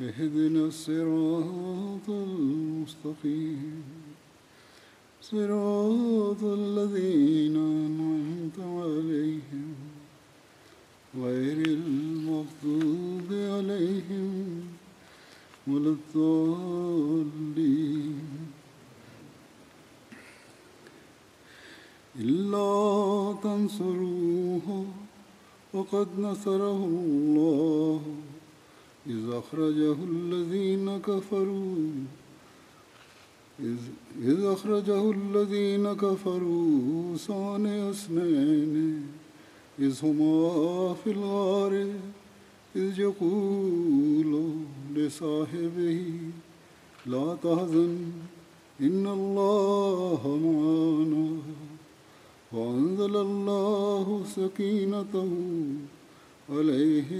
اهدنا الصراط المستقيم. صراط الذين أنعمت عليهم. غير المغضوب عليهم ولا الضالين. إلا تنصروه وقد نصره الله. إذ أخرجه الذين كفروا. إذ, أخرجه الذين كفروا ثاني اثنين. إذ هما في الغار إذ يقول لصاحبه لا تحزن إن الله معنا. وأنزل الله سكينته عليه.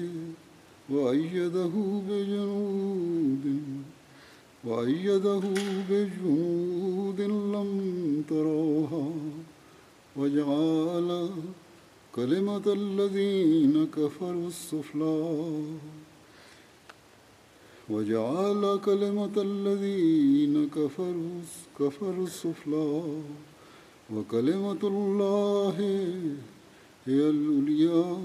وأيده بجنود وأيده بجنود لم تروها وجعل كلمة الذين كفروا السفلى وجعل كلمة الذين كفروا كفروا السفلى وكلمة الله هي العليا.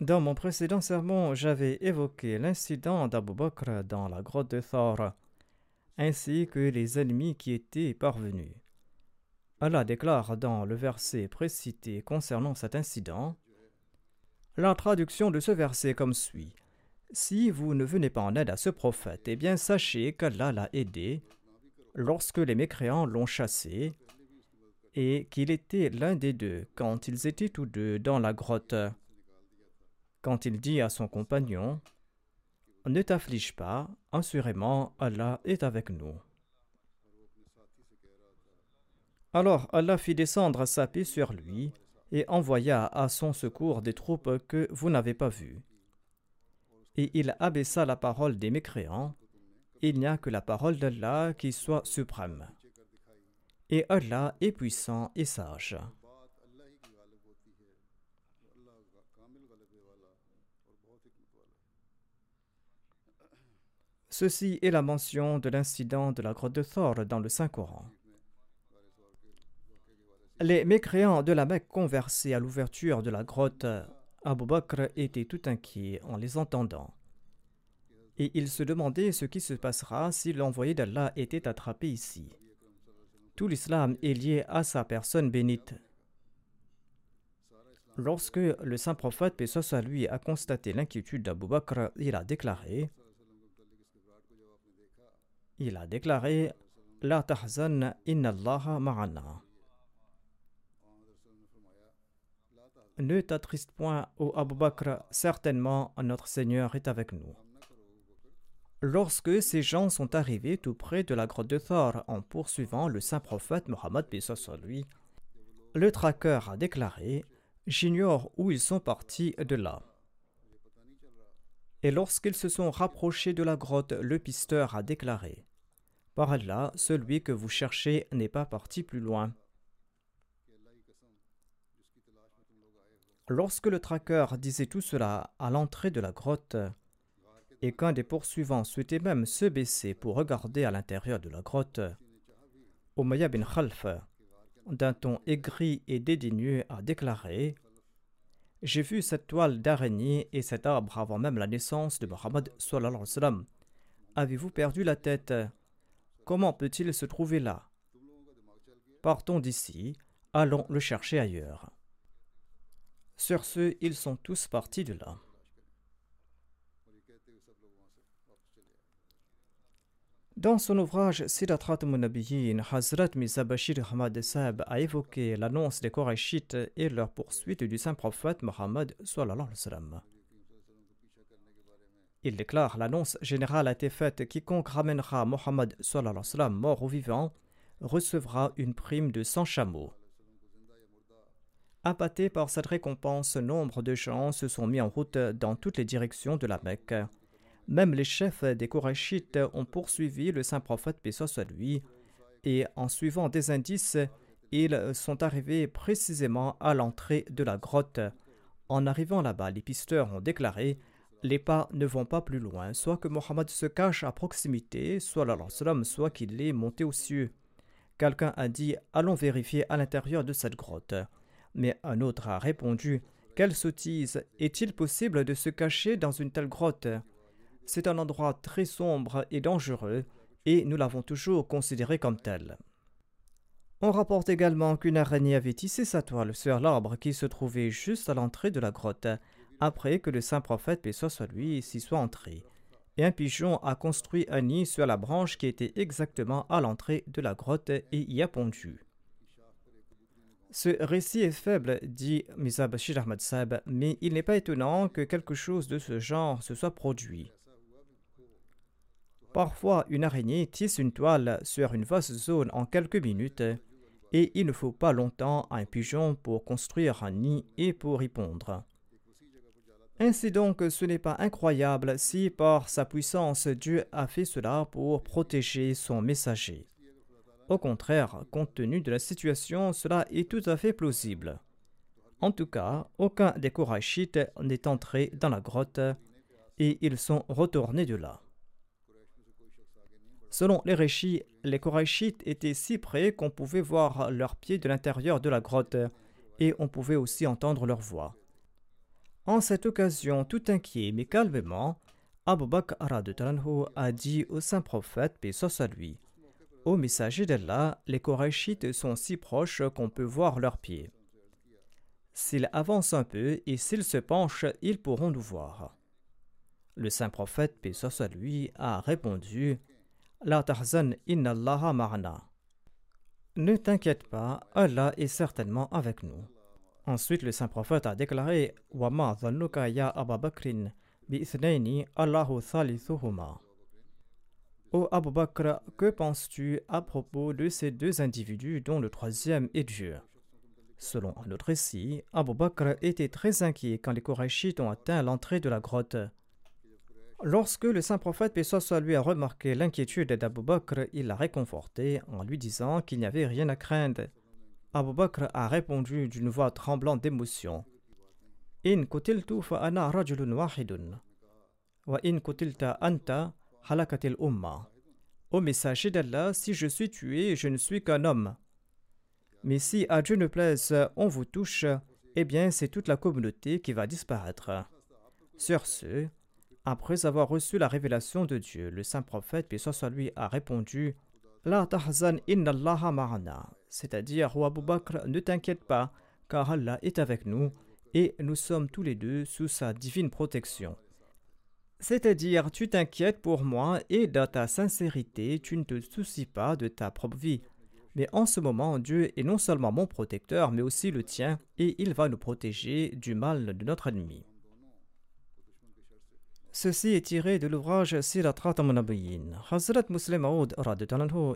Dans mon précédent sermon, j'avais évoqué l'incident d'Abu Bakr dans la grotte de Thor, ainsi que les ennemis qui étaient parvenus. Allah déclare dans le verset précité concernant cet incident la traduction de ce verset comme suit Si vous ne venez pas en aide à ce prophète, eh bien sachez qu'Allah l'a aidé lorsque les mécréants l'ont chassé et qu'il était l'un des deux quand ils étaient tous deux dans la grotte. Quand il dit à son compagnon Ne t'afflige pas, assurément Allah est avec nous. Alors Allah fit descendre sa paix sur lui et envoya à son secours des troupes que vous n'avez pas vues. Et il abaissa la parole des mécréants. Il n'y a que la parole d'Allah qui soit suprême. Et Allah est puissant et sage. Ceci est la mention de l'incident de la grotte de Thor dans le Saint-Coran. Les mécréants de la Mecque conversés à l'ouverture de la grotte Abu Bakr était tout inquiet en les entendant. Et il se demandait ce qui se passera si l'envoyé d'Allah était attrapé ici. Tout l'islam est lié à sa personne bénite. Lorsque le saint prophète, paix soit lui, a constaté l'inquiétude d'Abu Bakr, il a déclaré il a déclaré La tahzan inna Allah ma'ana. Ne t'attriste point, ô Abu Bakr, certainement notre Seigneur est avec nous. Lorsque ces gens sont arrivés tout près de la grotte de Thor en poursuivant le saint prophète Mohammed lui, le traqueur a déclaré J'ignore où ils sont partis de là. Et lorsqu'ils se sont rapprochés de la grotte, le pisteur a déclaré Par Allah, celui que vous cherchez n'est pas parti plus loin. Lorsque le traqueur disait tout cela à l'entrée de la grotte, et qu'un des poursuivants souhaitait même se baisser pour regarder à l'intérieur de la grotte. Umayya bin Khalf, d'un ton aigri et dédaigneux, a déclaré J'ai vu cette toile d'araignée et cet arbre avant même la naissance de Muhammad. Avez-vous perdu la tête? Comment peut-il se trouver là? Partons d'ici, allons le chercher ailleurs. Sur ce, ils sont tous partis de là. Dans son ouvrage Sidatrat Munabiyin, Hazrat Mizabashir Hamad Sab a évoqué l'annonce des Korachites et leur poursuite du saint prophète Mohammed. Il déclare L'annonce générale a été faite quiconque ramènera Mohammed mort ou vivant recevra une prime de 100 chameaux. Appâtés par cette récompense, nombre de gens se sont mis en route dans toutes les directions de la Mecque. Même les chefs des Korachites ont poursuivi le saint prophète, soit lui, et en suivant des indices, ils sont arrivés précisément à l'entrée de la grotte. En arrivant là-bas, les pisteurs ont déclaré Les pas ne vont pas plus loin, soit que Mohammed se cache à proximité, soit soit qu'il est monté aux cieux. Quelqu'un a dit Allons vérifier à l'intérieur de cette grotte. Mais un autre a répondu Quelle sottise Est-il possible de se cacher dans une telle grotte? C'est un endroit très sombre et dangereux, et nous l'avons toujours considéré comme tel. On rapporte également qu'une araignée avait tissé sa toile sur l'arbre qui se trouvait juste à l'entrée de la grotte, après que le saint prophète, paix soit lui, s'y soit entré. Et un pigeon a construit un nid sur la branche qui était exactement à l'entrée de la grotte et y a pondu. Ce récit est faible, dit Misa Sab, mais il n'est pas étonnant que quelque chose de ce genre se soit produit. Parfois, une araignée tisse une toile sur une vaste zone en quelques minutes, et il ne faut pas longtemps à un pigeon pour construire un nid et pour y pondre. Ainsi donc, ce n'est pas incroyable si par sa puissance Dieu a fait cela pour protéger son messager. Au contraire, compte tenu de la situation, cela est tout à fait plausible. En tout cas, aucun des Korachites n'est entré dans la grotte et ils sont retournés de là. Selon les réchis, les Korachites étaient si près qu'on pouvait voir leurs pieds de l'intérieur de la grotte et on pouvait aussi entendre leur voix. En cette occasion, tout inquiet mais calmement, Abu Bakr a dit au saint prophète, paix soit à lui, Ô messager d'Allah, les Korachites sont si proches qu'on peut voir leurs pieds. S'ils avancent un peu et s'ils se penchent, ils pourront nous voir. Le saint prophète, paix soit lui, a répondu la tahzan inna Allah ma'ana. Ne t'inquiète pas, Allah est certainement avec nous. Ensuite, le saint prophète a déclaré Wa ya Abu Bakrin bi Allahu thalithuhuma. Ô Abu Bakr, que penses-tu à propos de ces deux individus dont le troisième est Dieu Selon un autre récit, Abu Bakr était très inquiet quand les Korachites ont atteint l'entrée de la grotte. Lorsque le saint prophète, soit lui, a remarqué l'inquiétude d'Abu Bakr, il l'a réconforté en lui disant qu'il n'y avait rien à craindre. Abu Bakr a répondu d'une voix tremblante d'émotion halakatil umma. Au messager d'Allah, si je suis tué, je ne suis qu'un homme. Mais si à Dieu ne plaise, on vous touche, eh bien c'est toute la communauté qui va disparaître. Sur ce, après avoir reçu la révélation de Dieu, le saint prophète, puis soit lui, a répondu La tahzan inna ma'ana, c'est-à-dire, Ou Abu Bakr, ne t'inquiète pas, car Allah est avec nous et nous sommes tous les deux sous sa divine protection. C'est-à-dire, tu t'inquiètes pour moi et dans ta sincérité, tu ne te soucies pas de ta propre vie. Mais en ce moment, Dieu est non seulement mon protecteur, mais aussi le tien, et il va nous protéger du mal de notre ennemi. Ceci est tiré de l'ouvrage Sirat Munabiyin. Hazrat Muslim Aoud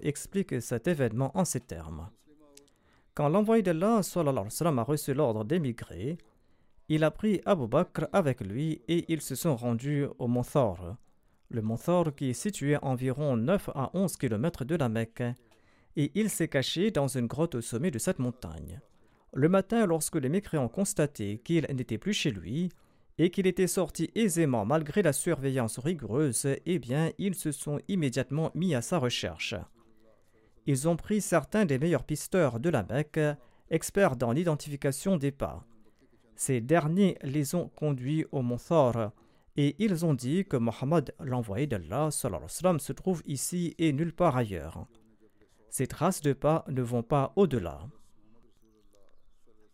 explique cet événement en ces termes. Quand l'envoyé d'Allah a reçu l'ordre d'émigrer, il a pris Abu Bakr avec lui et ils se sont rendus au mont Thor. Le mont Thor qui est situé à environ 9 à 11 km de la Mecque, et il s'est caché dans une grotte au sommet de cette montagne. Le matin, lorsque les mécréants ont constaté qu'il n'était plus chez lui, et qu'il était sorti aisément malgré la surveillance rigoureuse, eh bien, ils se sont immédiatement mis à sa recherche. Ils ont pris certains des meilleurs pisteurs de la Mecque, experts dans l'identification des pas. Ces derniers les ont conduits au mont Thor, et ils ont dit que Mohammed, l'envoyé d'Allah, se trouve ici et nulle part ailleurs. Ces traces de pas ne vont pas au-delà.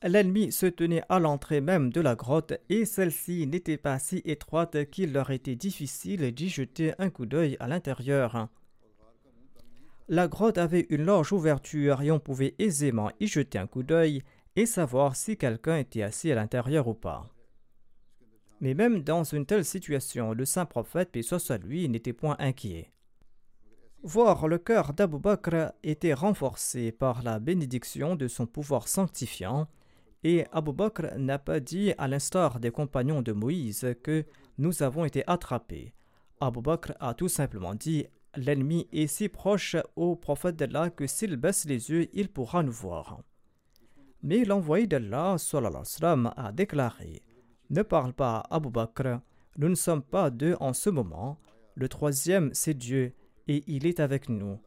L'ennemi se tenait à l'entrée même de la grotte et celle-ci n'était pas si étroite qu'il leur était difficile d'y jeter un coup d'œil à l'intérieur. La grotte avait une large ouverture et on pouvait aisément y jeter un coup d'œil et savoir si quelqu'un était assis à l'intérieur ou pas. Mais même dans une telle situation, le saint prophète, paix soit lui, n'était point inquiet. Voir le cœur d'Abou Bakr était renforcé par la bénédiction de son pouvoir sanctifiant et Abu Bakr n'a pas dit, à l'instar des compagnons de Moïse, que nous avons été attrapés. Abu Bakr a tout simplement dit L'ennemi est si proche au prophète d'Allah que s'il baisse les yeux, il pourra nous voir. Mais l'envoyé d'Allah a déclaré Ne parle pas, Abu Bakr, nous ne sommes pas deux en ce moment. Le troisième, c'est Dieu, et il est avec nous.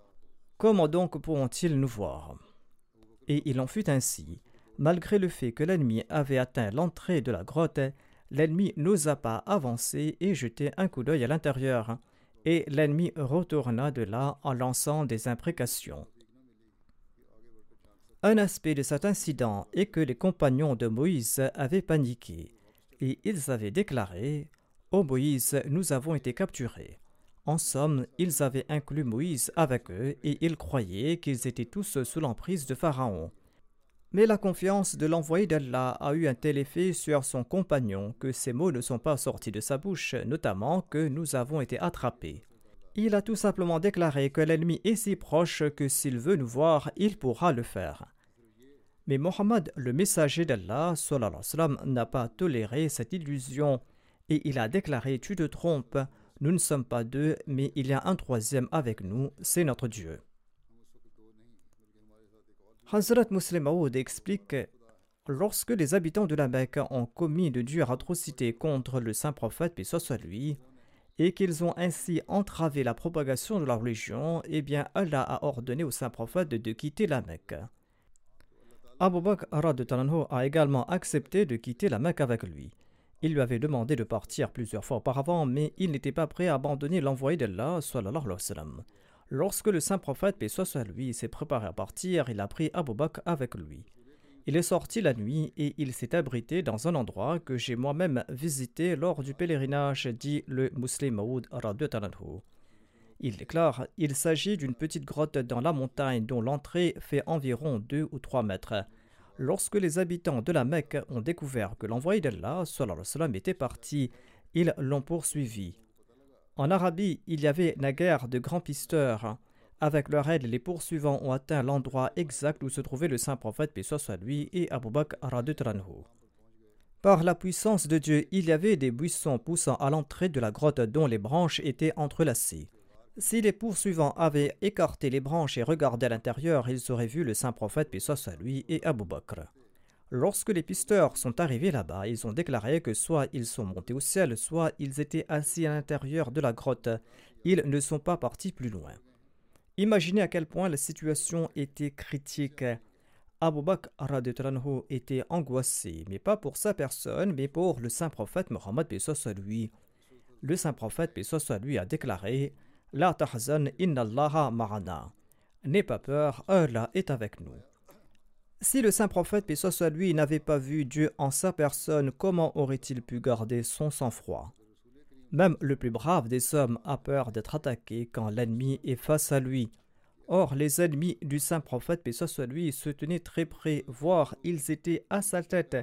Comment donc pourront-ils nous voir? Et il en fut ainsi. Malgré le fait que l'ennemi avait atteint l'entrée de la grotte, l'ennemi n'osa pas avancer et jeter un coup d'œil à l'intérieur, et l'ennemi retourna de là en lançant des imprécations. Un aspect de cet incident est que les compagnons de Moïse avaient paniqué, et ils avaient déclaré Ô Moïse, nous avons été capturés. En somme, ils avaient inclus Moïse avec eux et ils croyaient qu'ils étaient tous sous l'emprise de Pharaon. Mais la confiance de l'envoyé d'Allah a eu un tel effet sur son compagnon que ces mots ne sont pas sortis de sa bouche, notamment que nous avons été attrapés. Il a tout simplement déclaré que l'ennemi est si proche que s'il veut nous voir, il pourra le faire. Mais Mohammed, le messager d'Allah, n'a pas toléré cette illusion et il a déclaré Tu te trompes, nous ne sommes pas deux, mais il y a un troisième avec nous, c'est notre Dieu. Hazrat Muslim Maud explique Lorsque les habitants de la Mecque ont commis de dures atrocités contre le saint prophète, puis soit lui, et qu'ils ont ainsi entravé la propagation de la religion, eh bien Allah a ordonné au saint prophète de quitter la Mecque. Abu Bakr a également accepté de quitter la Mecque avec lui. Il lui avait demandé de partir plusieurs fois auparavant, mais il n'était pas prêt à abandonner l'envoyé d'Allah. Lorsque le saint prophète, paix soit lui, s'est préparé à partir, il a pris Abu Bakr avec lui. Il est sorti la nuit et il s'est abrité dans un endroit que j'ai moi-même visité lors du pèlerinage, dit le Muslim Maoud Il déclare Il s'agit d'une petite grotte dans la montagne dont l'entrée fait environ 2 ou 3 mètres. Lorsque les habitants de la Mecque ont découvert que l'envoyé d'Allah était parti, ils l'ont poursuivi. En Arabie, il y avait naguère de grands pisteurs. Avec leur aide, les poursuivants ont atteint l'endroit exact où se trouvait le saint prophète, paix soit lui, et Abu Bakr Par la puissance de Dieu, il y avait des buissons poussant à l'entrée de la grotte dont les branches étaient entrelacées. Si les poursuivants avaient écarté les branches et regardé à l'intérieur, ils auraient vu le saint prophète, paix soit et Abu Bakr. Lorsque les pisteurs sont arrivés là-bas, ils ont déclaré que soit ils sont montés au ciel, soit ils étaient assis à l'intérieur de la grotte. Ils ne sont pas partis plus loin. Imaginez à quel point la situation était critique. Abu Bakr était angoissé, mais pas pour sa personne, mais pour le saint prophète Mohammed lui. Le saint prophète a déclaré La tahzan inna ma'ana. N'aie pas peur, Allah est avec nous. Si le saint prophète, soit lui, n'avait pas vu Dieu en sa personne, comment aurait-il pu garder son sang-froid? Même le plus brave des hommes a peur d'être attaqué quand l'ennemi est face à lui. Or, les ennemis du saint prophète, paix soit lui, se tenaient très près, voire ils étaient à sa tête.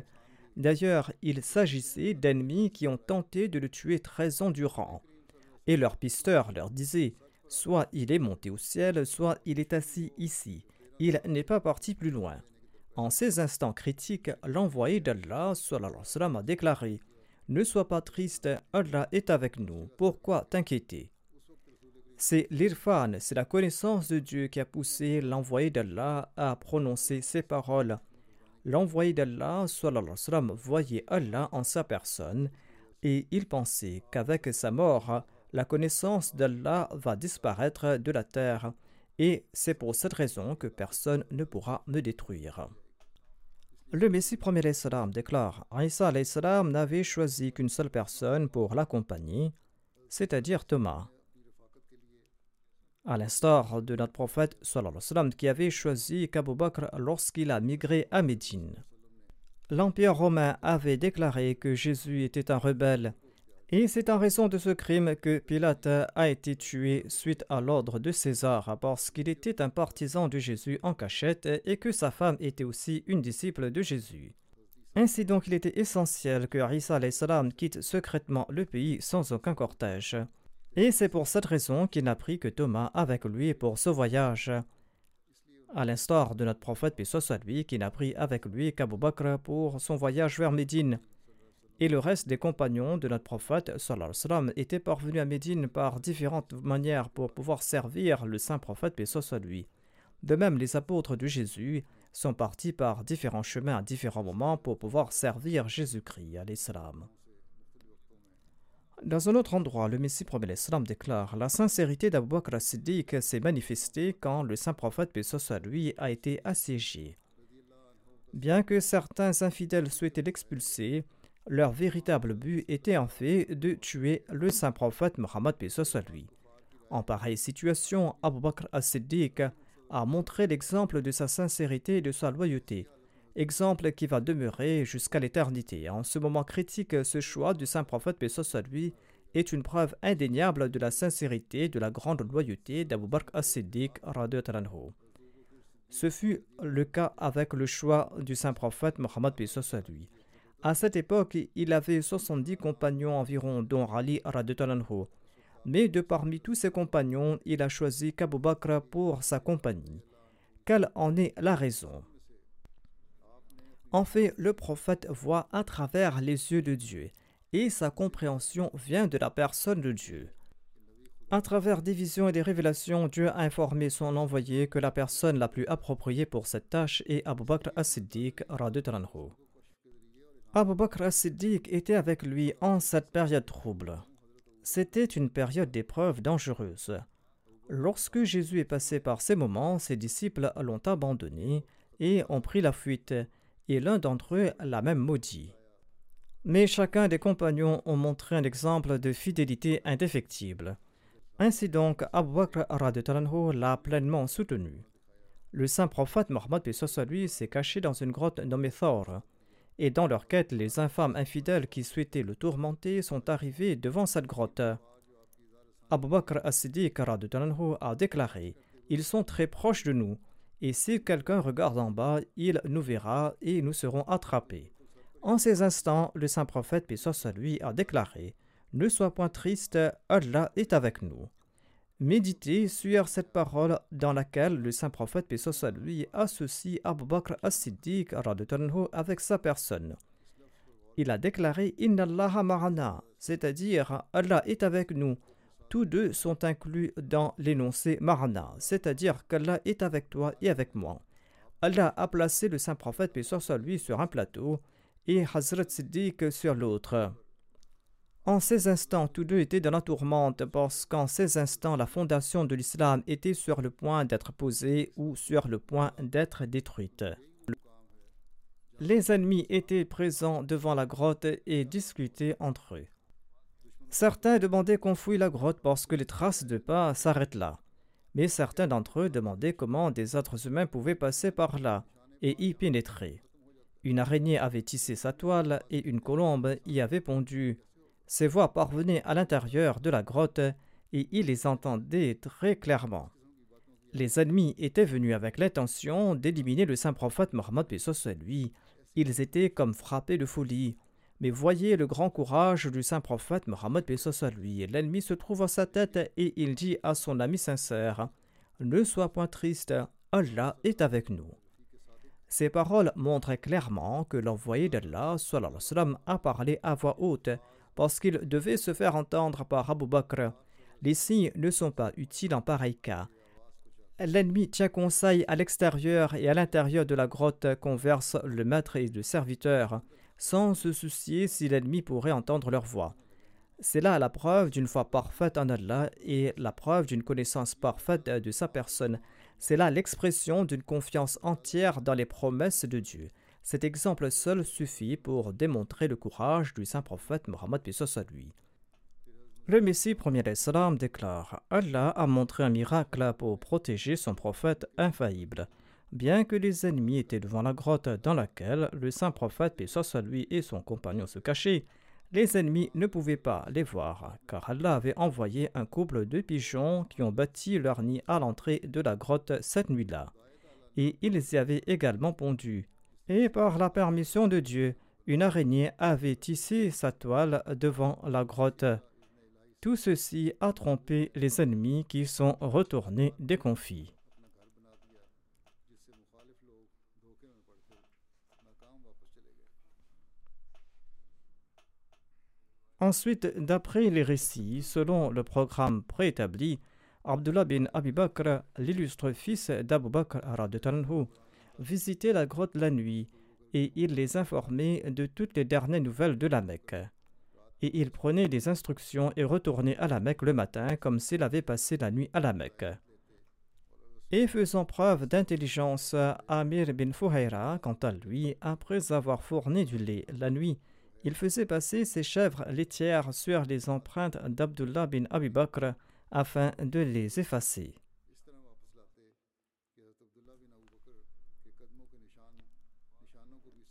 D'ailleurs, il s'agissait d'ennemis qui ont tenté de le tuer treize ans durant. Et leur pisteur leur disait Soit il est monté au ciel, soit il est assis ici. Il n'est pas parti plus loin. En ces instants critiques, l'envoyé d'Allah a déclaré Ne sois pas triste, Allah est avec nous, pourquoi t'inquiéter? C'est l'irfan, c'est la connaissance de Dieu qui a poussé l'envoyé d'Allah à prononcer ces paroles. L'envoyé d'Allah voyait Allah en sa personne, et il pensait qu'avec sa mort, la connaissance d'Allah va disparaître de la terre, et c'est pour cette raison que personne ne pourra me détruire. Le Messie premier salam déclare Isa n'avait choisi qu'une seule personne pour l'accompagner, c'est-à-dire Thomas. À l'instar de notre prophète qui avait choisi qu'Abu Bakr lorsqu'il a migré à Médine. L'Empire romain avait déclaré que Jésus était un rebelle et c'est en raison de ce crime que Pilate a été tué suite à l'ordre de César parce qu'il était un partisan de Jésus en cachette et que sa femme était aussi une disciple de Jésus. Ainsi donc il était essentiel que Isa salam quitte secrètement le pays sans aucun cortège. Et c'est pour cette raison qu'il n'a pris que Thomas avec lui pour ce voyage. À l'instar de notre prophète, puis soit lui, qui n'a pris avec lui qu'Abu Bakr pour son voyage vers Médine et le reste des compagnons de notre prophète sallam, étaient parvenus à Médine par différentes manières pour pouvoir servir le saint prophète, paix soit lui. De même, les apôtres de Jésus sont partis par différents chemins à différents moments pour pouvoir servir Jésus-Christ, l'Islam. Dans un autre endroit, le Messie premier l'Islam déclare La sincérité d'Abu Bakr Siddiq s'est manifestée quand le saint prophète, paix soit lui, a été assiégé. Bien que certains infidèles souhaitaient l'expulser, leur véritable but était en fait de tuer le saint prophète Mohammed soit lui. En pareille situation, Abu Bakr as-Siddiq a montré l'exemple de sa sincérité et de sa loyauté, exemple qui va demeurer jusqu'à l'éternité. En ce moment critique, ce choix du saint prophète soit est une preuve indéniable de la sincérité et de la grande loyauté d'Abu Bakr as-Siddiq. Ce fut le cas avec le choix du saint prophète Mohammed lui. À cette époque, il avait 70 compagnons environ, dont Ali Radetalanhu. Mais de parmi tous ses compagnons, il a choisi Kabu Bakr pour sa compagnie. Quelle en est la raison? En fait, le prophète voit à travers les yeux de Dieu, et sa compréhension vient de la personne de Dieu. À travers des visions et des révélations, Dieu a informé son envoyé que la personne la plus appropriée pour cette tâche est Abu Bakr as-Siddiq. Abu Bakr as-Siddiq était avec lui en cette période trouble. C'était une période d'épreuve dangereuse. Lorsque Jésus est passé par ces moments, ses disciples l'ont abandonné et ont pris la fuite, et l'un d'entre eux l'a même maudit. Mais chacun des compagnons ont montré un exemple de fidélité indéfectible. Ainsi donc, Abu Bakr l'a pleinement soutenu. Le saint prophète Mohammed lui s'est caché dans une grotte nommée Thor et dans leur quête, les infâmes infidèles qui souhaitaient le tourmenter sont arrivés devant cette grotte. Abu Bakr as-Siddiq a déclaré Ils sont très proches de nous, et si quelqu'un regarde en bas, il nous verra et nous serons attrapés. En ces instants, le saint prophète, paix lui, a déclaré Ne sois point triste, Allah est avec nous. Méditez sur cette parole dans laquelle le saint prophète paix lui associe Abu Bakr as-Siddiq avec sa personne. Il a déclaré Inna Allah ma'ana, c'est-à-dire Allah est avec nous. Tous deux sont inclus dans l'énoncé Marana, c'est-à-dire qu'Allah est avec toi et avec moi. Allah a placé le saint prophète paix lui sur un plateau et Hazrat Siddiq sur l'autre. En ces instants, tous deux étaient dans la tourmente parce qu'en ces instants, la fondation de l'islam était sur le point d'être posée ou sur le point d'être détruite. Les ennemis étaient présents devant la grotte et discutaient entre eux. Certains demandaient qu'on fouille la grotte parce que les traces de pas s'arrêtent là. Mais certains d'entre eux demandaient comment des êtres humains pouvaient passer par là et y pénétrer. Une araignée avait tissé sa toile et une colombe y avait pondu ces voix parvenaient à l'intérieur de la grotte et il les entendait très clairement. Les ennemis étaient venus avec l'intention d'éliminer le saint prophète Mohammed à lui. Ils étaient comme frappés de folie. Mais voyez le grand courage du saint prophète Mohammed à lui. L'ennemi se trouve à sa tête et il dit à son ami sincère Ne sois point triste, Allah est avec nous. Ces paroles montrent clairement que l'envoyé d'Allah a parlé à voix haute parce qu'il devait se faire entendre par Abu Bakr. Les signes ne sont pas utiles en pareil cas. L'ennemi tient conseil à l'extérieur et à l'intérieur de la grotte conversent le maître et le serviteur. sans se soucier si l'ennemi pourrait entendre leur voix. C'est là la preuve d'une foi parfaite en Allah et la preuve d'une connaissance parfaite de sa personne. C'est là l'expression d'une confiance entière dans les promesses de Dieu. Cet exemple seul suffit pour démontrer le courage du saint prophète Mohammed à lui. Le Messie premier Islam déclare Allah a montré un miracle pour protéger son prophète infaillible. Bien que les ennemis étaient devant la grotte dans laquelle le saint prophète, soit lui et son compagnon se cachaient, les ennemis ne pouvaient pas les voir, car Allah avait envoyé un couple de pigeons qui ont bâti leur nid à l'entrée de la grotte cette nuit-là. Et ils y avaient également pondu. Et par la permission de Dieu, une araignée avait tissé sa toile devant la grotte. Tout ceci a trompé les ennemis qui sont retournés déconfits. Ensuite, d'après les récits, selon le programme préétabli, Abdullah bin Abi Bakr, l'illustre fils d'Abu Bakr visitait la grotte la nuit et il les informait de toutes les dernières nouvelles de la Mecque. Et il prenait des instructions et retournait à la Mecque le matin comme s'il avait passé la nuit à la Mecque. Et faisant preuve d'intelligence, Amir bin Fuhaira, quant à lui, après avoir fourni du lait la nuit, il faisait passer ses chèvres laitières sur les empreintes d'Abdullah bin Abi Bakr afin de les effacer.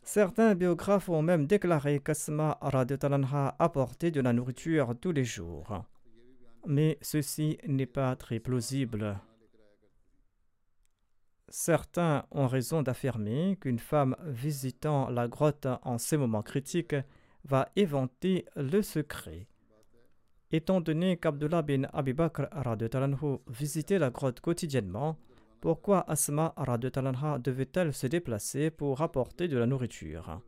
Certains biographes ont même déclaré qu'Asma apportait de la nourriture tous les jours. Mais ceci n'est pas très plausible. Certains ont raison d'affirmer qu'une femme visitant la grotte en ces moments critiques va éventer le secret. Étant donné qu'Abdullah bin Abi Bakr visitait la grotte quotidiennement, pourquoi Asma devait-elle se déplacer pour apporter de la nourriture?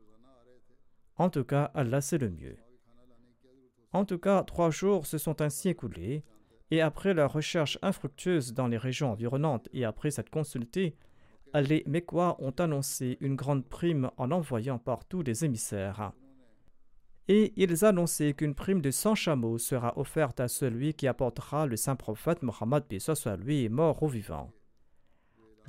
En tout cas, Allah c'est le mieux. En tout cas, trois jours se sont ainsi écoulés, et après leur recherche infructueuse dans les régions environnantes et après cette consultée, les Mekwa ont annoncé une grande prime en envoyant partout des émissaires et ils annonçaient qu'une prime de 100 chameaux sera offerte à celui qui apportera le saint prophète Mohammed soit lui mort ou vivant.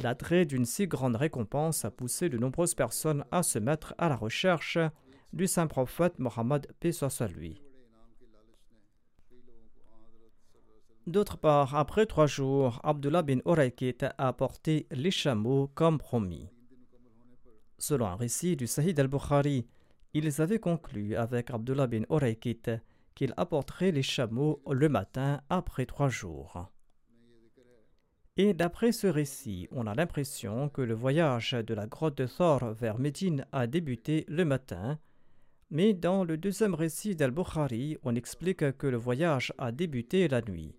L'attrait d'une si grande récompense a poussé de nombreuses personnes à se mettre à la recherche du saint prophète Mohammed soit lui. D'autre part, après trois jours, Abdullah bin Uraykit a apporté les chameaux comme promis. Selon un récit du Sahih al-Bukhari, ils avaient conclu avec Abdullah bin Oraykit qu'il apporterait les chameaux le matin après trois jours. Et d'après ce récit, on a l'impression que le voyage de la grotte de Thor vers Médine a débuté le matin, mais dans le deuxième récit d'Al-Bukhari, on explique que le voyage a débuté la nuit.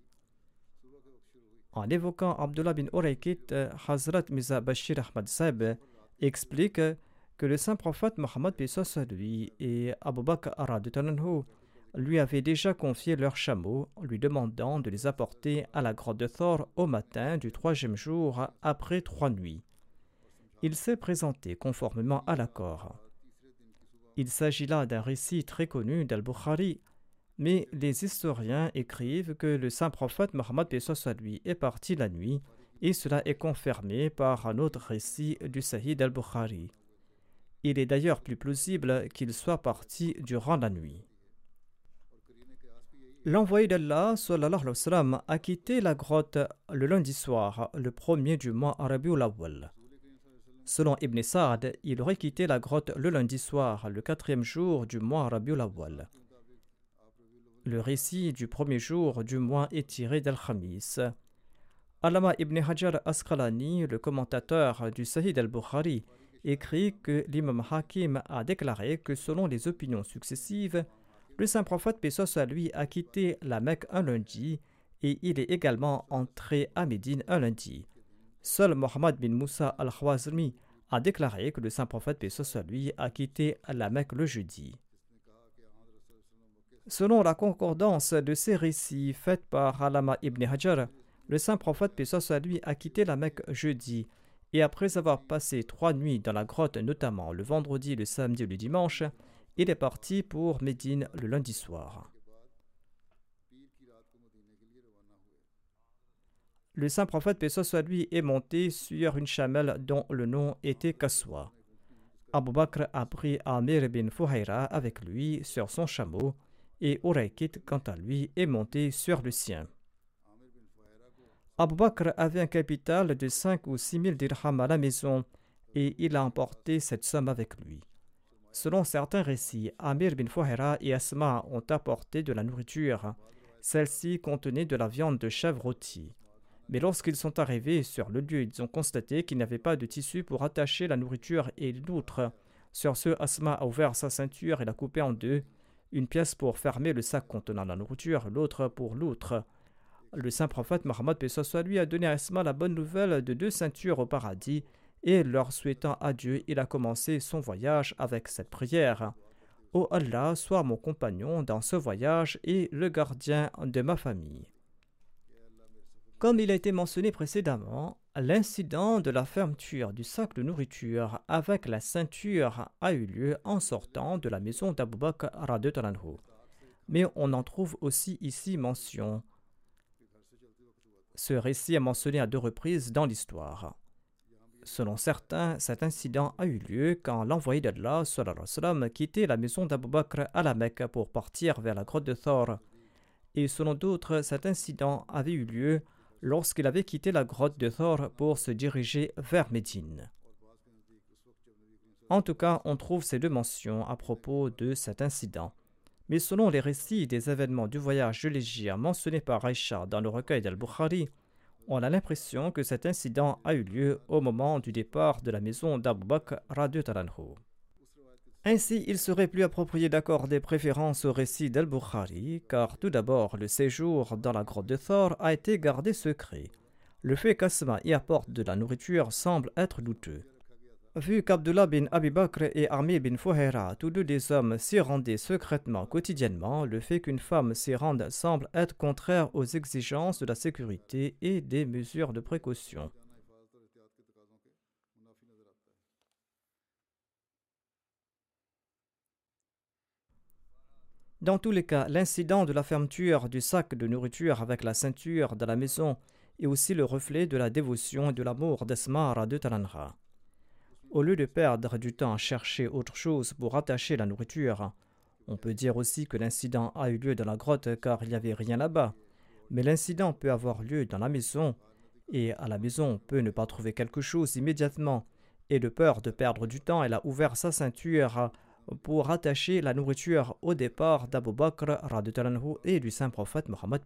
En évoquant Abdullah bin Uraykit, Hazrat Miza Bashir Ahmad Saib explique que le saint prophète Mohammed lui et Abu Bakr lui avaient déjà confié leurs chameaux, lui demandant de les apporter à la grotte de Thor au matin du troisième jour après trois nuits. Il s'est présenté conformément à l'accord. Il s'agit là d'un récit très connu d'Al-Bukhari, mais les historiens écrivent que le saint prophète Mohammed lui est parti la nuit, et cela est confirmé par un autre récit du Sahih al-Bukhari. Il est d'ailleurs plus plausible qu'il soit parti durant la nuit. L'envoyé d'Allah a quitté la grotte le lundi soir, le premier du mois Rabiul Awwal. Selon Ibn Sa'd, il aurait quitté la grotte le lundi soir, le quatrième jour du mois Rabiul Awwal. Le récit du premier jour du mois est tiré d'Al-Khamis. Alama ibn Hajar Asqalani, le commentateur du Sahih al-Bukhari, écrit que l'imam Hakim a déclaré que selon les opinions successives, le saint prophète Pessos à lui a quitté la Mecque un lundi et il est également entré à Médine un lundi. Seul Mohammed bin Moussa al-Khwazmi a déclaré que le saint prophète Pessos à lui a quitté la Mecque le jeudi. Selon la concordance de ces récits faits par Alama ibn Hajar, le saint prophète Pessos à lui a quitté la Mecque jeudi et après avoir passé trois nuits dans la grotte, notamment le vendredi, le samedi et le dimanche, il est parti pour Médine le lundi soir. Le saint prophète, soit lui, est monté sur une chamelle dont le nom était Kaswa. Abu Bakr a pris Amir bin Fuhaira avec lui sur son chameau et Uraykit, quant à lui, est monté sur le sien. Abu Bakr avait un capital de 5 ou 6 000 dirhams à la maison et il a emporté cette somme avec lui. Selon certains récits, Amir bin Fuhaira et Asma ont apporté de la nourriture. Celle-ci contenait de la viande de chèvre rôtie. Mais lorsqu'ils sont arrivés sur le lieu, ils ont constaté qu'il n'y avait pas de tissu pour attacher la nourriture et l'outre. Sur ce, Asma a ouvert sa ceinture et l'a coupée en deux, une pièce pour fermer le sac contenant la nourriture, l'autre pour l'outre. Le saint prophète Mohammed lui a donné à Asma la bonne nouvelle de deux ceintures au paradis, et leur souhaitant adieu, il a commencé son voyage avec cette prière. Ô Allah, sois mon compagnon dans ce voyage et le gardien de ma famille. Comme il a été mentionné précédemment, l'incident de la fermeture du sac de nourriture avec la ceinture a eu lieu en sortant de la maison d'Abu Bakr Mais on en trouve aussi ici mention. Ce récit est mentionné à deux reprises dans l'histoire. Selon certains, cet incident a eu lieu quand l'envoyé d'Allah quittait la maison d'Abu Bakr à la Mecque pour partir vers la grotte de Thor. Et selon d'autres, cet incident avait eu lieu lorsqu'il avait quitté la grotte de Thor pour se diriger vers Médine. En tout cas, on trouve ces deux mentions à propos de cet incident. Mais selon les récits des événements du voyage de l'Égypte mentionnés par Aïcha dans le recueil d'Al-Bukhari, on a l'impression que cet incident a eu lieu au moment du départ de la maison d'Abu Bakr ainsi, il serait plus approprié d'accorder préférence au récit d'Al-Bukhari, car tout d'abord, le séjour dans la grotte de Thor a été gardé secret. Le fait qu'Asma y apporte de la nourriture semble être douteux. Vu qu'Abdullah bin Abi Bakr et Armi bin Fuhaira, tous deux des hommes, s'y rendaient secrètement quotidiennement, le fait qu'une femme s'y rende semble être contraire aux exigences de la sécurité et des mesures de précaution. Dans tous les cas, l'incident de la fermeture du sac de nourriture avec la ceinture de la maison est aussi le reflet de la dévotion et de l'amour d'Esmara de Talanra. Au lieu de perdre du temps à chercher autre chose pour attacher la nourriture, on peut dire aussi que l'incident a eu lieu dans la grotte car il n'y avait rien là-bas. Mais l'incident peut avoir lieu dans la maison, et à la maison on peut ne pas trouver quelque chose immédiatement, et de peur de perdre du temps, elle a ouvert sa ceinture pour attacher la nourriture au départ d'Abu Bakr et du saint prophète Mohammed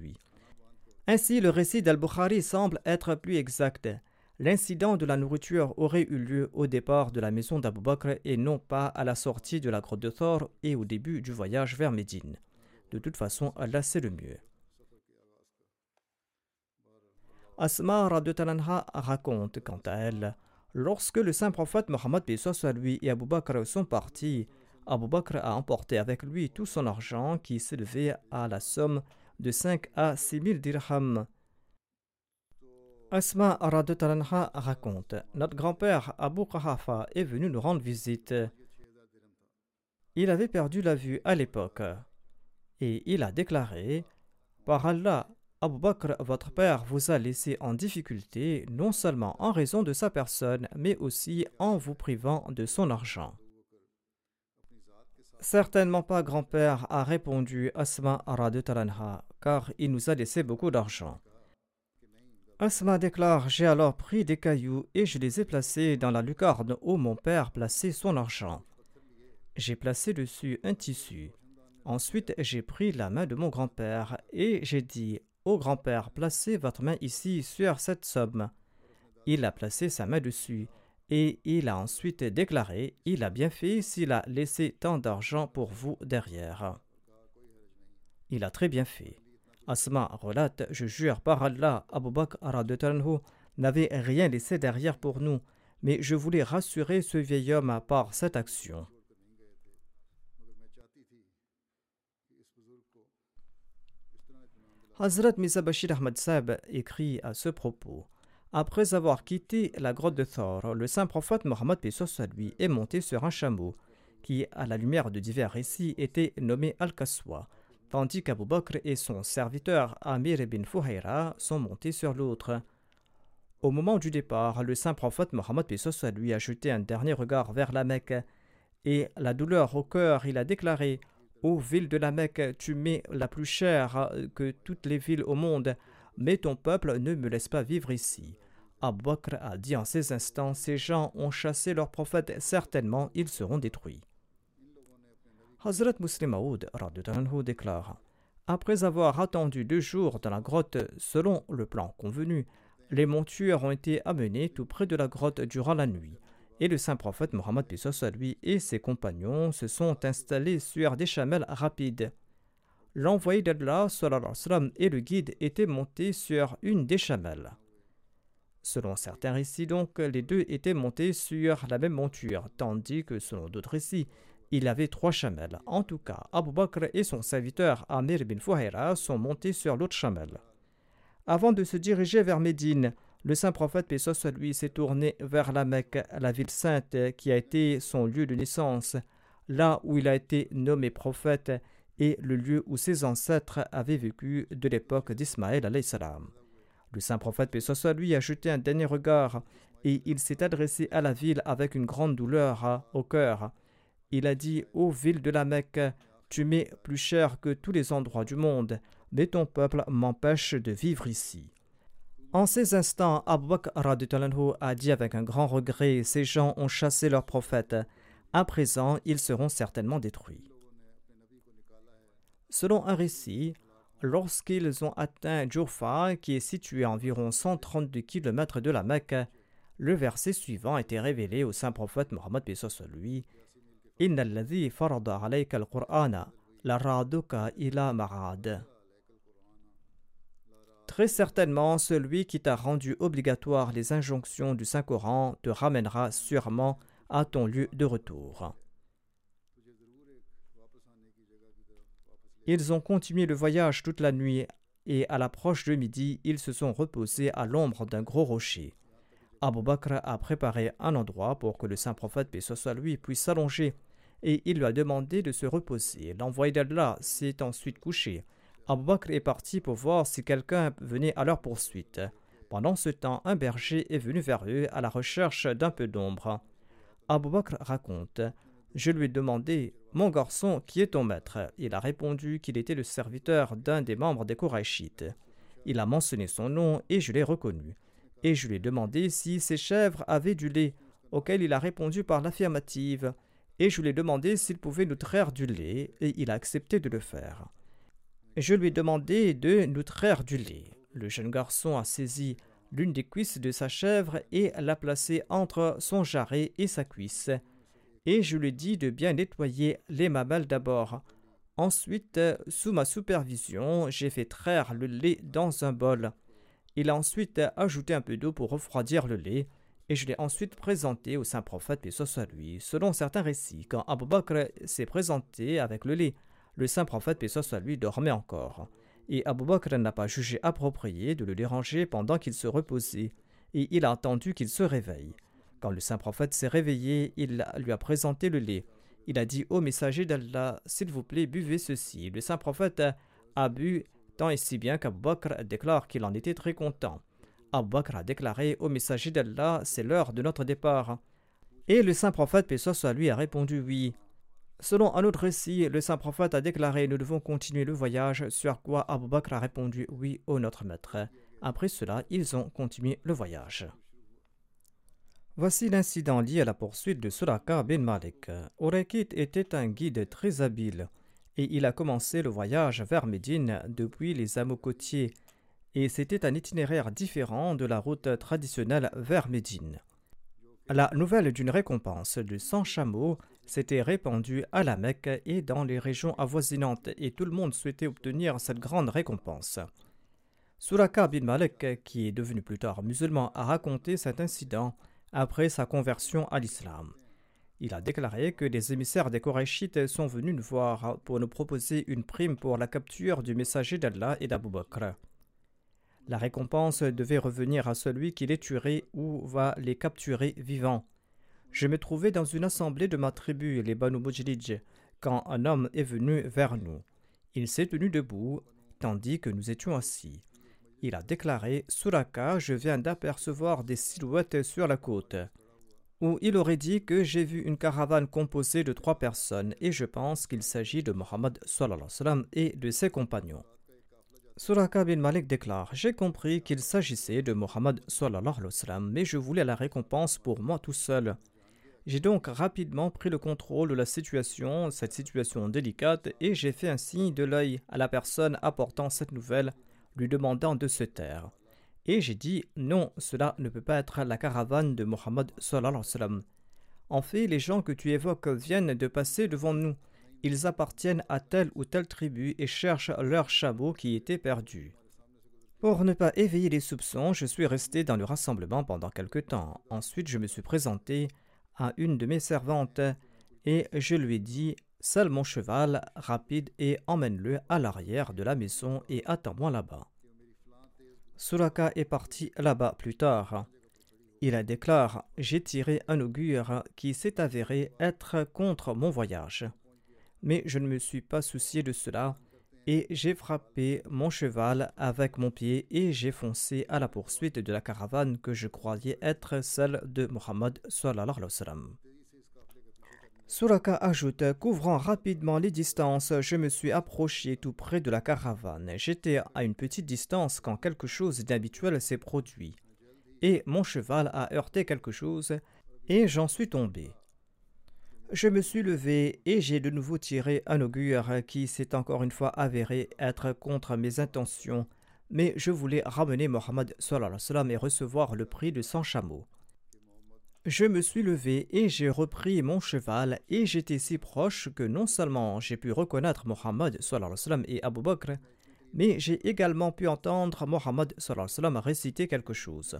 lui. Ainsi, le récit d'Al-Bukhari semble être plus exact. L'incident de la nourriture aurait eu lieu au départ de la maison d'Abu Bakr et non pas à la sortie de la grotte de Thor et au début du voyage vers Médine. De toute façon, Allah c'est le mieux. Asma raconte quant à elle Lorsque le saint prophète Mohammed lui et Abu Bakr sont partis, Abu Bakr a emporté avec lui tout son argent qui s'élevait à la somme de 5 à 6 000 dirhams. Asma Radutalanha raconte Notre grand-père Abu Qahafa est venu nous rendre visite. Il avait perdu la vue à l'époque et il a déclaré Par Allah, Abu Bakr, votre père, vous a laissé en difficulté non seulement en raison de sa personne, mais aussi en vous privant de son argent. Certainement pas grand-père, a répondu Asma Talanha, car il nous a laissé beaucoup d'argent. Asma déclare J'ai alors pris des cailloux et je les ai placés dans la lucarne où mon père plaçait son argent. J'ai placé dessus un tissu. Ensuite, j'ai pris la main de mon grand-père et j'ai dit Ô grand-père, placez votre main ici sur cette somme. Il a placé sa main dessus, et il a ensuite déclaré Il a bien fait s'il a laissé tant d'argent pour vous derrière. Il a très bien fait. Asma relate Je jure par Allah, Abu Bakr n'avait rien laissé derrière pour nous, mais je voulais rassurer ce vieil homme par cette action. Hazrat Misa Bashir Ahmad Sab écrit à ce propos Après avoir quitté la grotte de Thor, le saint prophète Mohammed lui est monté sur un chameau qui, à la lumière de divers récits, était nommé Al-Kaswa, tandis qu'Abu Bakr et son serviteur Amir ibn Fuhaira sont montés sur l'autre. Au moment du départ, le saint prophète Mohammed lui a jeté un dernier regard vers la Mecque, et la douleur au cœur, il a déclaré Ô ville de la Mecque, tu m'es la plus chère que toutes les villes au monde, mais ton peuple ne me laisse pas vivre ici. Abu Bakr a dit en ces instants Ces gens ont chassé leur prophète, certainement ils seront détruits. Hazrat Muslim Maud déclare Après avoir attendu deux jours dans la grotte selon le plan convenu, les montures ont été amenées tout près de la grotte durant la nuit, et le saint prophète Mohammed lui et ses compagnons se sont installés sur des chamelles rapides. L'envoyé d'Allah et le guide étaient montés sur une des chamelles. Selon certains récits, donc, les deux étaient montés sur la même monture, tandis que selon d'autres récits, il avait trois chamelles. En tout cas, Abu Bakr et son serviteur Amir bin Fouhaira sont montés sur l'autre chamelle. Avant de se diriger vers Médine, le saint prophète Pessoa lui s'est tourné vers la Mecque, la ville sainte qui a été son lieu de naissance, là où il a été nommé prophète et le lieu où ses ancêtres avaient vécu de l'époque d'Ismaël. Le saint prophète Pessoa lui a jeté un dernier regard et il s'est adressé à la ville avec une grande douleur au cœur. Il a dit Ô ville de la Mecque, tu m'es plus cher que tous les endroits du monde, mais ton peuple m'empêche de vivre ici. En ces instants, Abu Bakr a dit avec un grand regret Ces gens ont chassé leur prophète. À présent, ils seront certainement détruits. Selon un récit, lorsqu'ils ont atteint Jurfa, qui est situé à environ 132 km de la Mecque, le verset suivant a été révélé au saint prophète Mohammed lui Très certainement, celui qui t'a rendu obligatoire les injonctions du Saint-Coran te ramènera sûrement à ton lieu de retour. Ils ont continué le voyage toute la nuit et à l'approche de midi, ils se sont reposés à l'ombre d'un gros rocher. Abu Bakr a préparé un endroit pour que le saint prophète, soit lui, puisse s'allonger et il lui a demandé de se reposer. L'envoyé d'Allah s'est ensuite couché. Abu Bakr est parti pour voir si quelqu'un venait à leur poursuite. Pendant ce temps, un berger est venu vers eux à la recherche d'un peu d'ombre. Abu Bakr raconte Je lui ai demandé Mon garçon, qui est ton maître? Il a répondu qu'il était le serviteur d'un des membres des Korachites. Il a mentionné son nom et je l'ai reconnu. Et je lui ai demandé si ses chèvres avaient du lait, auquel il a répondu par l'affirmative et je lui ai demandé s'il pouvait nous traire du lait, et il a accepté de le faire. Je lui ai demandé de nous traire du lait. Le jeune garçon a saisi l'une des cuisses de sa chèvre et l'a placée entre son jarret et sa cuisse. Et je lui ai dit de bien nettoyer les mamelles d'abord. Ensuite, sous ma supervision, j'ai fait traire le lait dans un bol. Il a ensuite ajouté un peu d'eau pour refroidir le lait et je l'ai ensuite présenté au saint prophète, puis soit lui. Selon certains récits, quand Abu Bakr s'est présenté avec le lait, le saint prophète, puis soit lui, dormait encore. Et Abu Bakr n'a pas jugé approprié de le déranger pendant qu'il se reposait, et il a attendu qu'il se réveille. Quand le saint prophète s'est réveillé, il lui a présenté le lait. Il a dit au messager d'Allah, s'il vous plaît, buvez ceci. Le saint prophète a bu tant et si bien qu'Abu Bakr déclare qu'il en était très content. Abu Bakr a déclaré au messager d'Allah C'est l'heure de notre départ. Et le saint prophète, paix soit lui, a répondu Oui. Selon un autre récit, le saint prophète a déclaré Nous devons continuer le voyage, sur quoi Abu Bakr a répondu Oui, ô notre maître. Après cela, ils ont continué le voyage. Voici l'incident lié à la poursuite de Suraka bin Malik. Orekit était un guide très habile et il a commencé le voyage vers Médine depuis les hameaux côtiers et c'était un itinéraire différent de la route traditionnelle vers Médine. La nouvelle d'une récompense de 100 chameaux s'était répandue à la Mecque et dans les régions avoisinantes et tout le monde souhaitait obtenir cette grande récompense. Suraka bin Malek, qui est devenu plus tard musulman, a raconté cet incident après sa conversion à l'islam. Il a déclaré que les émissaires des Korachites sont venus nous voir pour nous proposer une prime pour la capture du messager d'Allah et d'Abu Bakr. La récompense devait revenir à celui qui les tuerait ou va les capturer vivants. Je me trouvais dans une assemblée de ma tribu, les Banu Mujlij, quand un homme est venu vers nous. Il s'est tenu debout, tandis que nous étions assis. Il a déclaré Suraka, je viens d'apercevoir des silhouettes sur la côte. Ou il aurait dit que j'ai vu une caravane composée de trois personnes et je pense qu'il s'agit de Mohammed et de ses compagnons. Suraka bin Malik déclare J'ai compris qu'il s'agissait de Mohammed mais je voulais la récompense pour moi tout seul. J'ai donc rapidement pris le contrôle de la situation, cette situation délicate, et j'ai fait un signe de l'œil à la personne apportant cette nouvelle, lui demandant de se taire. Et j'ai dit Non, cela ne peut pas être la caravane de Mohammed. En fait, les gens que tu évoques viennent de passer devant nous. Ils appartiennent à telle ou telle tribu et cherchent leur chameau qui était perdu. Pour ne pas éveiller les soupçons, je suis resté dans le rassemblement pendant quelque temps. Ensuite, je me suis présenté à une de mes servantes et je lui ai dit Sale mon cheval, rapide, et emmène-le à l'arrière de la maison et attends-moi là-bas. Suraka est parti là-bas plus tard. Il déclare J'ai tiré un augure qui s'est avéré être contre mon voyage mais je ne me suis pas soucié de cela, et j'ai frappé mon cheval avec mon pied et j'ai foncé à la poursuite de la caravane que je croyais être celle de Mohammed. Suraka ajoute Couvrant rapidement les distances, je me suis approché tout près de la caravane. J'étais à une petite distance quand quelque chose d'inhabituel s'est produit. Et mon cheval a heurté quelque chose et j'en suis tombé. Je me suis levé et j'ai de nouveau tiré un augure qui s'est encore une fois avéré être contre mes intentions, mais je voulais ramener Mohammed et recevoir le prix de 100 chameaux. Je me suis levé et j'ai repris mon cheval et j'étais si proche que non seulement j'ai pu reconnaître Mohammed et Abu Bakr, mais j'ai également pu entendre Mohammed réciter quelque chose.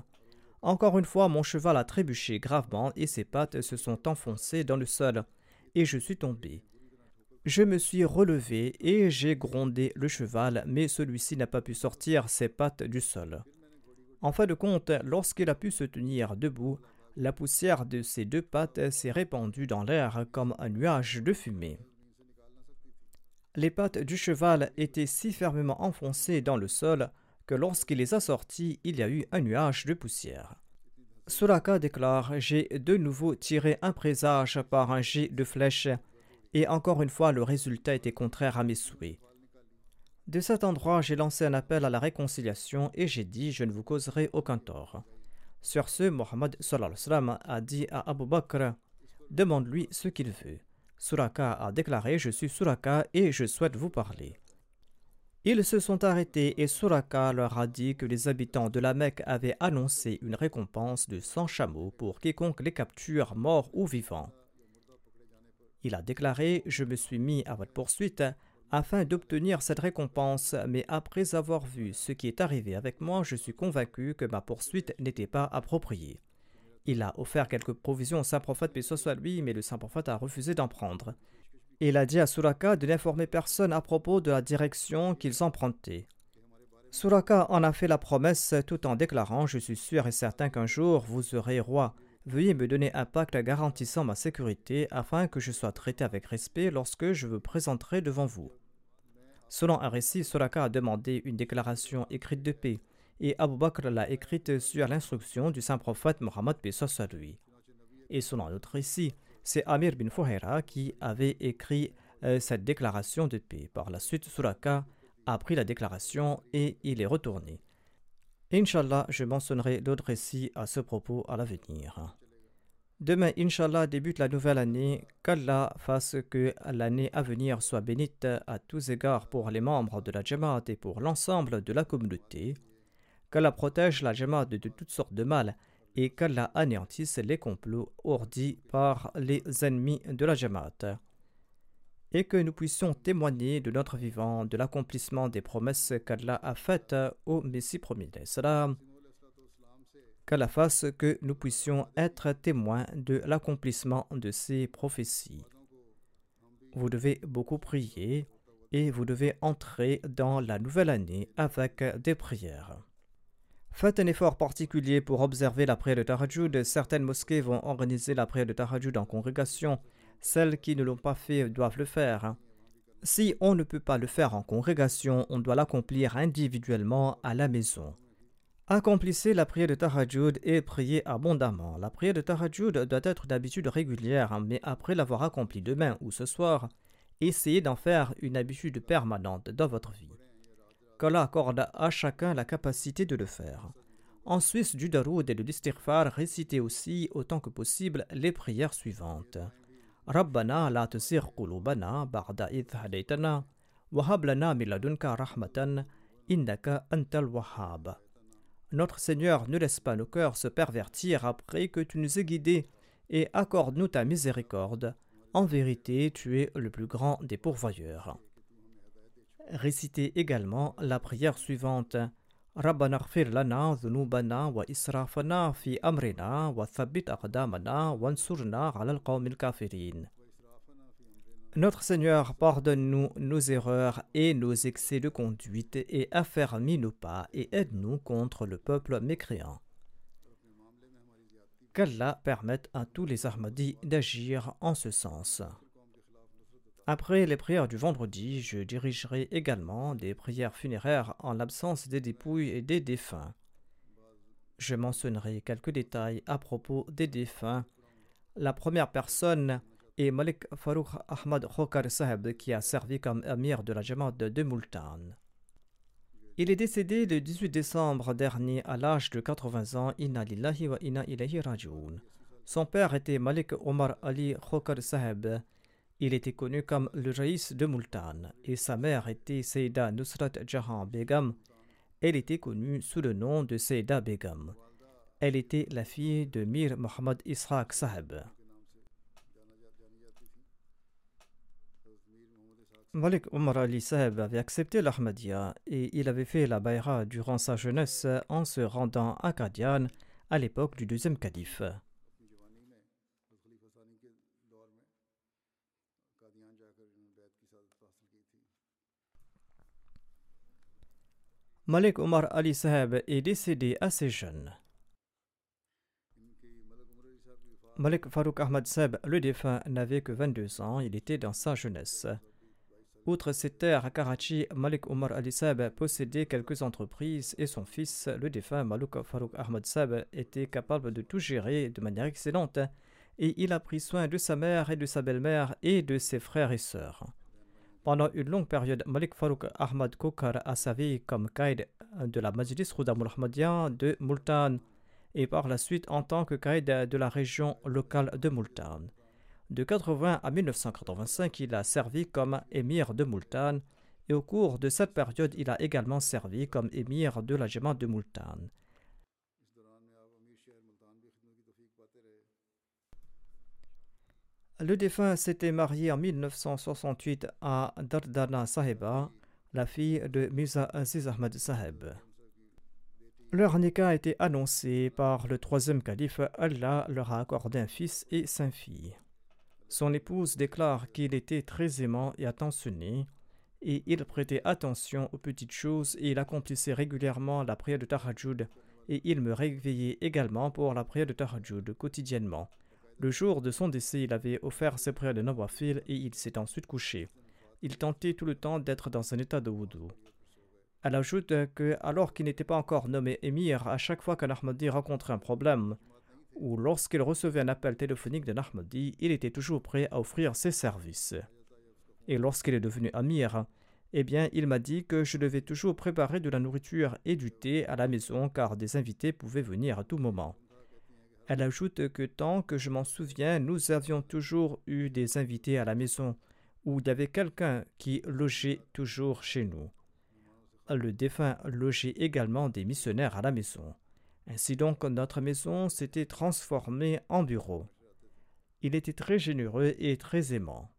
Encore une fois, mon cheval a trébuché gravement et ses pattes se sont enfoncées dans le sol, et je suis tombé. Je me suis relevé et j'ai grondé le cheval, mais celui-ci n'a pas pu sortir ses pattes du sol. En fin de compte, lorsqu'il a pu se tenir debout, la poussière de ses deux pattes s'est répandue dans l'air comme un nuage de fumée. Les pattes du cheval étaient si fermement enfoncées dans le sol que lorsqu'il les a sortis, il y a eu un nuage de poussière. Suraka déclare J'ai de nouveau tiré un présage par un jet de flèche, et encore une fois le résultat était contraire à mes souhaits. De cet endroit, j'ai lancé un appel à la réconciliation et j'ai dit Je ne vous causerai aucun tort. Sur ce, Mohammed a dit à Abu Bakr Demande-lui ce qu'il veut. Suraka a déclaré Je suis Suraka et je souhaite vous parler. Ils se sont arrêtés et Suraka leur a dit que les habitants de la Mecque avaient annoncé une récompense de 100 chameaux pour quiconque les capture, morts ou vivants. Il a déclaré Je me suis mis à votre poursuite afin d'obtenir cette récompense, mais après avoir vu ce qui est arrivé avec moi, je suis convaincu que ma poursuite n'était pas appropriée. Il a offert quelques provisions au saint prophète, mais ce soit lui, mais le saint prophète a refusé d'en prendre. Il a dit à Suraka de n'informer personne à propos de la direction qu'ils empruntaient. Suraka en a fait la promesse tout en déclarant Je suis sûr et certain qu'un jour vous serez roi. Veuillez me donner un pacte garantissant ma sécurité afin que je sois traité avec respect lorsque je vous présenterai devant vous. Selon un récit, Suraka a demandé une déclaration écrite de paix et Abu Bakr l'a écrite sur l'instruction du saint prophète Mohammed lui. Et selon un autre récit, c'est Amir bin Fouhera qui avait écrit euh, cette déclaration de paix. Par la suite, Suraka a pris la déclaration et il est retourné. Inch'Allah, je mentionnerai d'autres récits à ce propos à l'avenir. Demain, Inch'Allah, débute la nouvelle année. Qu'Allah fasse que l'année à venir soit bénite à tous égards pour les membres de la Jamaat et pour l'ensemble de la communauté. Qu'Allah protège la Jamaat de toutes sortes de mal et qu'Allah anéantisse les complots ourdis par les ennemis de la Jamaat. Et que nous puissions témoigner de notre vivant de l'accomplissement des promesses qu'Allah a faites au Messie promis. Qu'Allah fasse que nous puissions être témoins de l'accomplissement de ces prophéties. Vous devez beaucoup prier et vous devez entrer dans la nouvelle année avec des prières. Faites un effort particulier pour observer la prière de Tahajjud. Certaines mosquées vont organiser la prière de Tahajjud en congrégation. Celles qui ne l'ont pas fait doivent le faire. Si on ne peut pas le faire en congrégation, on doit l'accomplir individuellement à la maison. Accomplissez la prière de Tahajjud et priez abondamment. La prière de Tahajjud doit être d'habitude régulière, mais après l'avoir accomplie demain ou ce soir, essayez d'en faire une habitude permanente dans votre vie qu'Allah accorde à chacun la capacité de le faire. En Suisse, du Daroud et de l'Istighfar, récitez aussi autant que possible les prières suivantes. Notre Seigneur, ne laisse pas nos cœurs se pervertir après que tu nous aies guidés et accorde-nous ta miséricorde. En vérité, tu es le plus grand des pourvoyeurs. Récitez également la prière suivante. Notre Seigneur, pardonne-nous nos erreurs et nos excès de conduite et affermis nos pas et aide-nous contre le peuple mécréant. Qu'Allah permette à tous les Ahmadis d'agir en ce sens. Après les prières du vendredi, je dirigerai également des prières funéraires en l'absence des dépouilles et des défunts. Je mentionnerai quelques détails à propos des défunts. La première personne est Malik Farouk Ahmad Khokar Saheb qui a servi comme amir de la Jamaat de Multan. Il est décédé le 18 décembre dernier à l'âge de 80 ans. Inna lillahi wa inna ilayhi rajoun. Son père était Malik Omar Ali Khokar Saheb il était connu comme le Raïs de Multan et sa mère était Seyda Nusrat Jahan Begum. Elle était connue sous le nom de Seyda Begum. Elle était la fille de Mir Mohammad Ishaq Saheb. Malik Omar Ali Saheb avait accepté l'Ahmadiyya et il avait fait la bayra durant sa jeunesse en se rendant à Qadian à l'époque du deuxième calife. Malik Omar Ali Saheb est décédé assez jeune. Malik Farouk Ahmad Saheb, le défunt, n'avait que 22 ans, il était dans sa jeunesse. Outre ses terres à Karachi, Malik Omar Ali Saheb possédait quelques entreprises et son fils, le défunt Malik Farouk Ahmad Saheb, était capable de tout gérer de manière excellente et il a pris soin de sa mère et de sa belle-mère et de ses frères et sœurs. Pendant une longue période, Malik Farouk Ahmad Kokar a servi comme guide de la Majlis Khuda Ahmadiyya de Multan et par la suite en tant que guide de la région locale de Multan. De 80 à 1985, il a servi comme émir de Multan et au cours de cette période, il a également servi comme émir de la de Multan. Le défunt s'était marié en 1968 à Dardana Sahiba, la fille de Mirza Aziz Ahmad Saheb. Leur nika a été annoncé par le troisième calife. Allah leur a accordé un fils et cinq filles. Son épouse déclare qu'il était très aimant et attentionné, et il prêtait attention aux petites choses et il accomplissait régulièrement la prière de Tahajjud, et il me réveillait également pour la prière de Tahajjud quotidiennement. Le jour de son décès, il avait offert ses prières de Nawafil et il s'est ensuite couché. Il tentait tout le temps d'être dans un état de wudu. Elle ajoute que, alors qu'il n'était pas encore nommé émir, à chaque fois qu'un Ahmadi rencontrait un problème, ou lorsqu'il recevait un appel téléphonique d'un Ahmadi, il était toujours prêt à offrir ses services. Et lorsqu'il est devenu amir, eh bien, il m'a dit que je devais toujours préparer de la nourriture et du thé à la maison car des invités pouvaient venir à tout moment. Elle ajoute que tant que je m'en souviens, nous avions toujours eu des invités à la maison, où il y avait quelqu'un qui logeait toujours chez nous. Le défunt logeait également des missionnaires à la maison. Ainsi donc, notre maison s'était transformée en bureau. Il était très généreux et très aimant.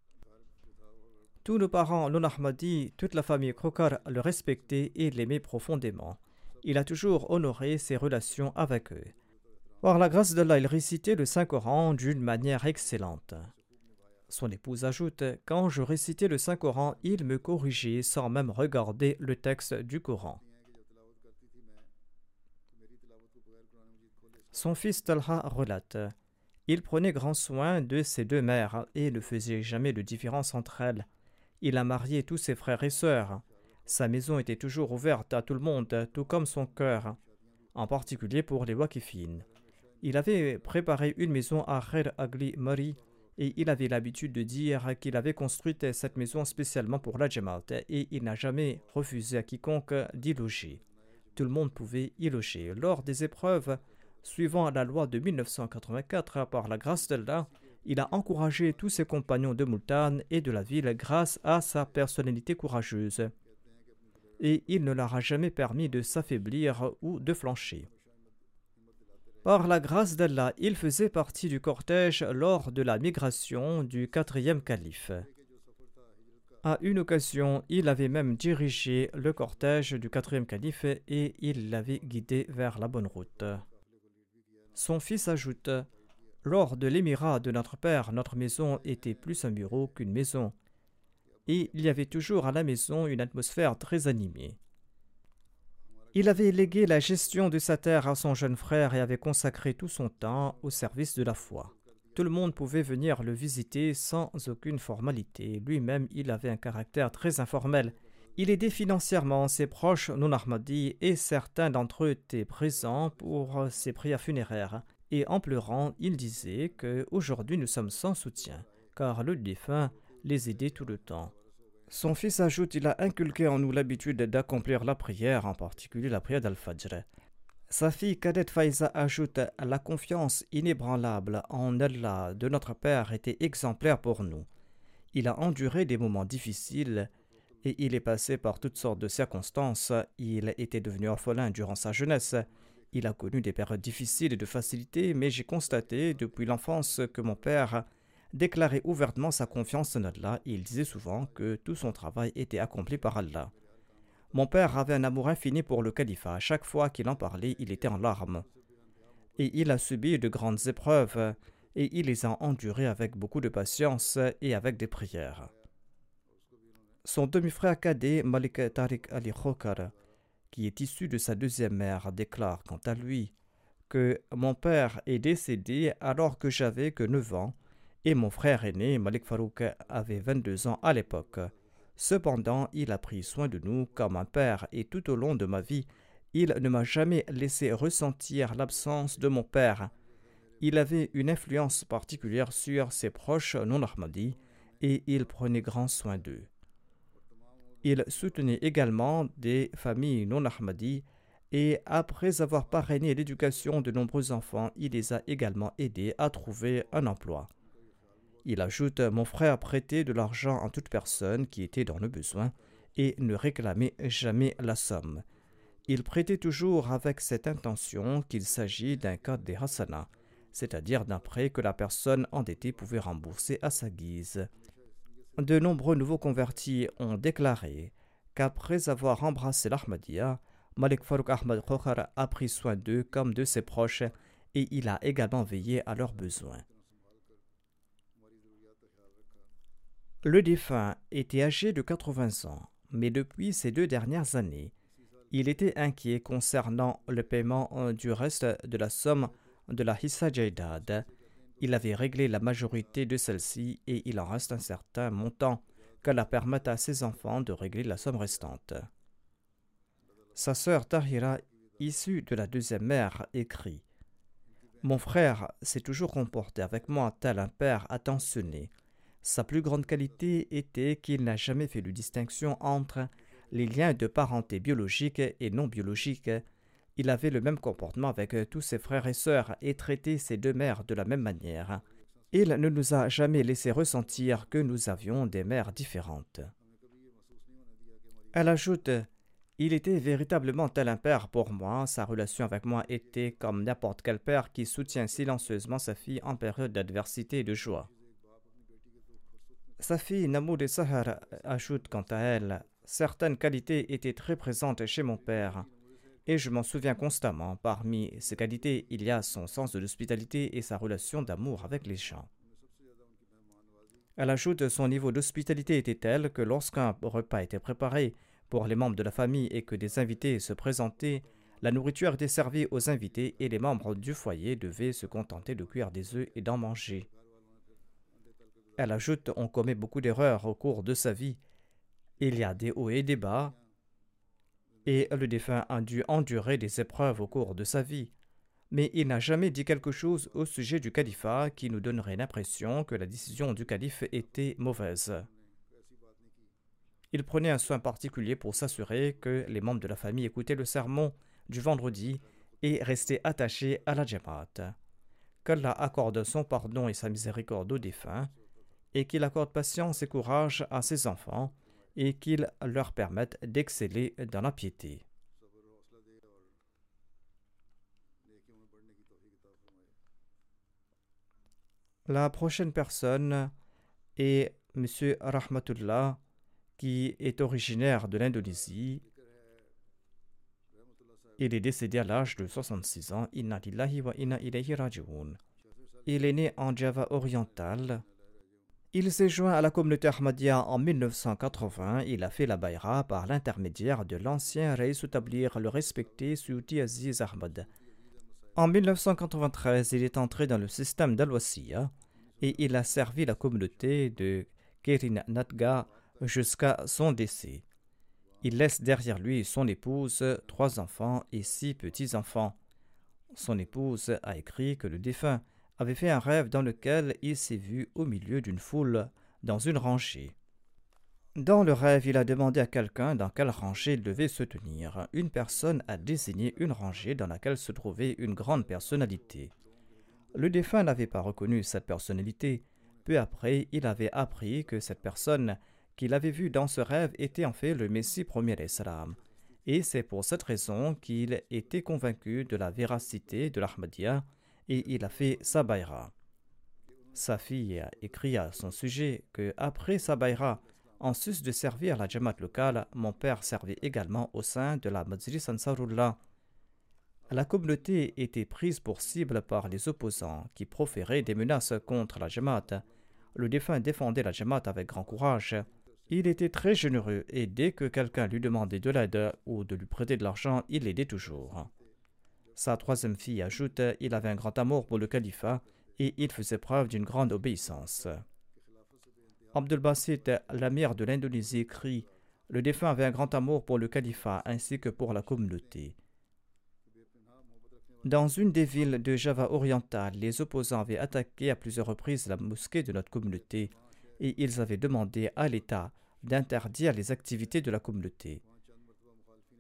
Tous nos parents non ahmadis, toute la famille Krokar le respectaient et l'aimaient profondément. Il a toujours honoré ses relations avec eux. Par la grâce d'Allah, il récitait le Saint-Coran d'une manière excellente. Son épouse ajoute Quand je récitais le Saint-Coran, il me corrigeait sans même regarder le texte du Coran. Son fils Talha relate Il prenait grand soin de ses deux mères et ne faisait jamais de différence entre elles. Il a marié tous ses frères et sœurs. Sa maison était toujours ouverte à tout le monde, tout comme son cœur, en particulier pour les wakifines. Il avait préparé une maison à Khair Agli Mari et il avait l'habitude de dire qu'il avait construit cette maison spécialement pour la Jamaat et il n'a jamais refusé à quiconque d'y loger. Tout le monde pouvait y loger. Lors des épreuves, suivant la loi de 1984 par la grâce d'Allah, il a encouragé tous ses compagnons de Multan et de la ville grâce à sa personnalité courageuse. Et il ne leur a jamais permis de s'affaiblir ou de flancher. Par la grâce d'Allah, il faisait partie du cortège lors de la migration du quatrième calife. À une occasion, il avait même dirigé le cortège du quatrième calife et il l'avait guidé vers la bonne route. Son fils ajoute Lors de l'émirat de notre père, notre maison était plus un bureau qu'une maison, et il y avait toujours à la maison une atmosphère très animée. Il avait légué la gestion de sa terre à son jeune frère et avait consacré tout son temps au service de la foi. Tout le monde pouvait venir le visiter sans aucune formalité. Lui-même, il avait un caractère très informel il aidait financièrement ses proches non Ahmadis et certains d'entre eux étaient présents pour ses prières funéraires. Et en pleurant, il disait que aujourd'hui nous sommes sans soutien, car le défunt les aidait tout le temps. Son fils ajoute Il a inculqué en nous l'habitude d'accomplir la prière, en particulier la prière d'Al-Fajr. Sa fille cadette Faiza ajoute La confiance inébranlable en Allah de notre Père était exemplaire pour nous. Il a enduré des moments difficiles et il est passé par toutes sortes de circonstances. Il était devenu orphelin durant sa jeunesse. Il a connu des périodes difficiles et de facilité, mais j'ai constaté depuis l'enfance que mon père déclarait ouvertement sa confiance en Allah et il disait souvent que tout son travail était accompli par Allah. Mon père avait un amour infini pour le califat. Chaque fois qu'il en parlait, il était en larmes. Et il a subi de grandes épreuves et il les a endurées avec beaucoup de patience et avec des prières. Son demi-frère cadet, Malik Tariq Ali Khokar, qui est issu de sa deuxième mère, déclare quant à lui que mon père est décédé alors que j'avais que 9 ans et mon frère aîné, Malik Farouk, avait 22 ans à l'époque. Cependant, il a pris soin de nous comme un père et tout au long de ma vie, il ne m'a jamais laissé ressentir l'absence de mon père. Il avait une influence particulière sur ses proches non ahmadis et il prenait grand soin d'eux. Il soutenait également des familles non ahmadis et après avoir parrainé l'éducation de nombreux enfants, il les a également aidés à trouver un emploi. Il ajoute Mon frère prêtait de l'argent à toute personne qui était dans le besoin et ne réclamait jamais la somme. Il prêtait toujours avec cette intention qu'il s'agit d'un cas des hasana, c'est-à-dire d'un prêt que la personne endettée pouvait rembourser à sa guise. De nombreux nouveaux convertis ont déclaré qu'après avoir embrassé l'Ahmadiyya, Malik Farouk Ahmad Khokhar a pris soin d'eux comme de ses proches et il a également veillé à leurs besoins. Le défunt était âgé de 80 ans, mais depuis ces deux dernières années, il était inquiet concernant le paiement du reste de la somme de la Hissa Jaidad il avait réglé la majorité de celle-ci et il en reste un certain montant qu'elle permette à ses enfants de régler la somme restante. Sa sœur Tahira, issue de la deuxième mère, écrit Mon frère s'est toujours comporté avec moi tel un père attentionné. Sa plus grande qualité était qu'il n'a jamais fait de distinction entre les liens de parenté biologiques et non biologiques il avait le même comportement avec tous ses frères et sœurs et traitait ses deux mères de la même manière. Il ne nous a jamais laissé ressentir que nous avions des mères différentes. Elle ajoute Il était véritablement tel un père pour moi, sa relation avec moi était comme n'importe quel père qui soutient silencieusement sa fille en période d'adversité et de joie. Sa fille Namoud et Sahar ajoute quant à elle Certaines qualités étaient très présentes chez mon père et je m'en souviens constamment. Parmi ses qualités, il y a son sens de l'hospitalité et sa relation d'amour avec les gens. Elle ajoute son niveau d'hospitalité était tel que lorsqu'un repas était préparé pour les membres de la famille et que des invités se présentaient, La nourriture était servie aux invités et les membres du foyer devaient se contenter de cuire des œufs et d'en manger. Elle ajoute On commet beaucoup d'erreurs au cours de sa vie. Il y a des hauts et des bas, et le défunt a dû endurer des épreuves au cours de sa vie. Mais il n'a jamais dit quelque chose au sujet du califat qui nous donnerait l'impression que la décision du calife était mauvaise. Il prenait un soin particulier pour s'assurer que les membres de la famille écoutaient le sermon du vendredi et restaient attachés à la Jamaat. Qu'Allah accorde son pardon et sa miséricorde aux défunts, et qu'il accorde patience et courage à ses enfants, et qu'il leur permette d'exceller dans la piété. La prochaine personne est M. Rahmatullah, qui est originaire de l'Indonésie. Il est décédé à l'âge de 66 ans. Il est né en Java oriental il s'est joint à la communauté Ahmadiyya en 1980. Il a fait la Bayra par l'intermédiaire de l'ancien Reis Tablir, le respecté Suti Aziz Ahmad. En 1993, il est entré dans le système dal et il a servi la communauté de Kerin Natga jusqu'à son décès. Il laisse derrière lui son épouse, trois enfants et six petits-enfants. Son épouse a écrit que le défunt avait fait un rêve dans lequel il s'est vu au milieu d'une foule dans une rangée. Dans le rêve, il a demandé à quelqu'un dans quelle rangée il devait se tenir. Une personne a désigné une rangée dans laquelle se trouvait une grande personnalité. Le défunt n'avait pas reconnu cette personnalité. Peu après, il avait appris que cette personne qu'il avait vue dans ce rêve était en fait le Messie premier Islam. Et c'est pour cette raison qu'il était convaincu de la véracité de l'Ahmadiyya et il a fait Sabaïra. Sa fille a écrit à son sujet que après Sabaïra, en sus de servir la Jamaat locale, mon père servait également au sein de la Majlis Ansarullah. La communauté était prise pour cible par les opposants qui proféraient des menaces contre la Jamaat. Le défunt défendait la Jamaat avec grand courage. Il était très généreux et dès que quelqu'un lui demandait de l'aide ou de lui prêter de l'argent, il l'aidait toujours. Sa troisième fille ajoute Il avait un grand amour pour le califat et il faisait preuve d'une grande obéissance. Abdul Basit, l'amir de l'Indonésie, écrit Le défunt avait un grand amour pour le califat ainsi que pour la communauté. Dans une des villes de Java oriental, les opposants avaient attaqué à plusieurs reprises la mosquée de notre communauté et ils avaient demandé à l'État d'interdire les activités de la communauté.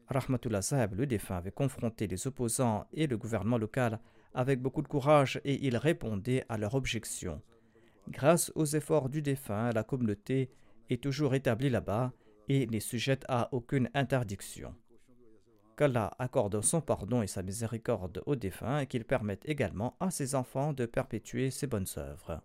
Rahmatullah Sahib, le défunt, avait confronté les opposants et le gouvernement local avec beaucoup de courage et il répondait à leurs objections. Grâce aux efforts du défunt, la communauté est toujours établie là-bas et n'est sujette à aucune interdiction. Qu'Allah accorde son pardon et sa miséricorde aux défunts et qu'il permette également à ses enfants de perpétuer ses bonnes œuvres.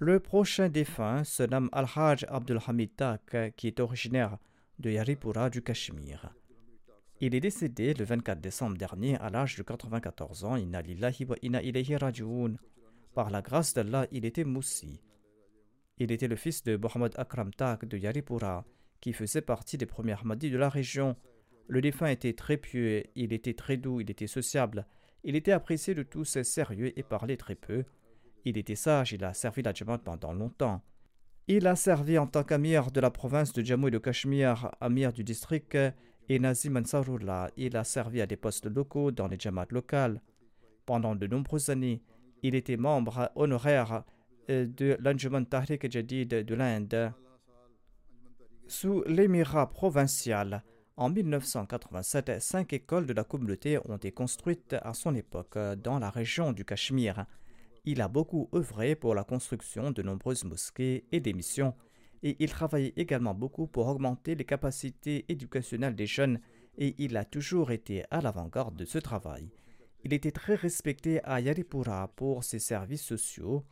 Le prochain défunt se nomme Al-Hajj Abdul Hamid Tak, qui est originaire de Yaripura du Cachemire. Il est décédé le 24 décembre dernier à l'âge de 94 ans. Par la grâce d'Allah, il était moussi. Il était le fils de Mohamed Akram Tak de Yaripura, qui faisait partie des premiers Ahmadis de la région. Le défunt était très pieux, il était très doux, il était sociable, il était apprécié de tous, sérieux et parlait très peu. Il était sage, il a servi la Jamaat pendant longtemps. Il a servi en tant qu'amir de la province de Jammu et de Cachemire, amir du district, et Nazim Ansarullah. Il a servi à des postes locaux dans les Jamaat locales. Pendant de nombreuses années, il était membre honoraire euh, de l'Anjuman Tahrik Jadid de l'Inde. Sous l'émirat provincial, en 1987, cinq écoles de la communauté ont été construites à son époque dans la région du Cachemire. Il a beaucoup œuvré pour la construction de nombreuses mosquées et des missions, et il travaillait également beaucoup pour augmenter les capacités éducationnelles des jeunes, et il a toujours été à l'avant-garde de ce travail. Il était très respecté à Yaripura pour ses services sociaux.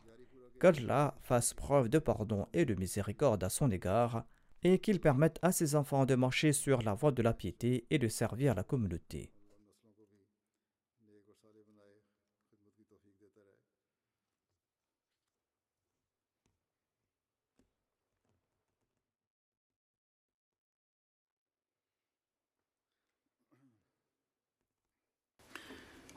Qu'Allah fasse preuve de pardon et de miséricorde à son égard, et qu'il permette à ses enfants de marcher sur la voie de la piété et de servir la communauté.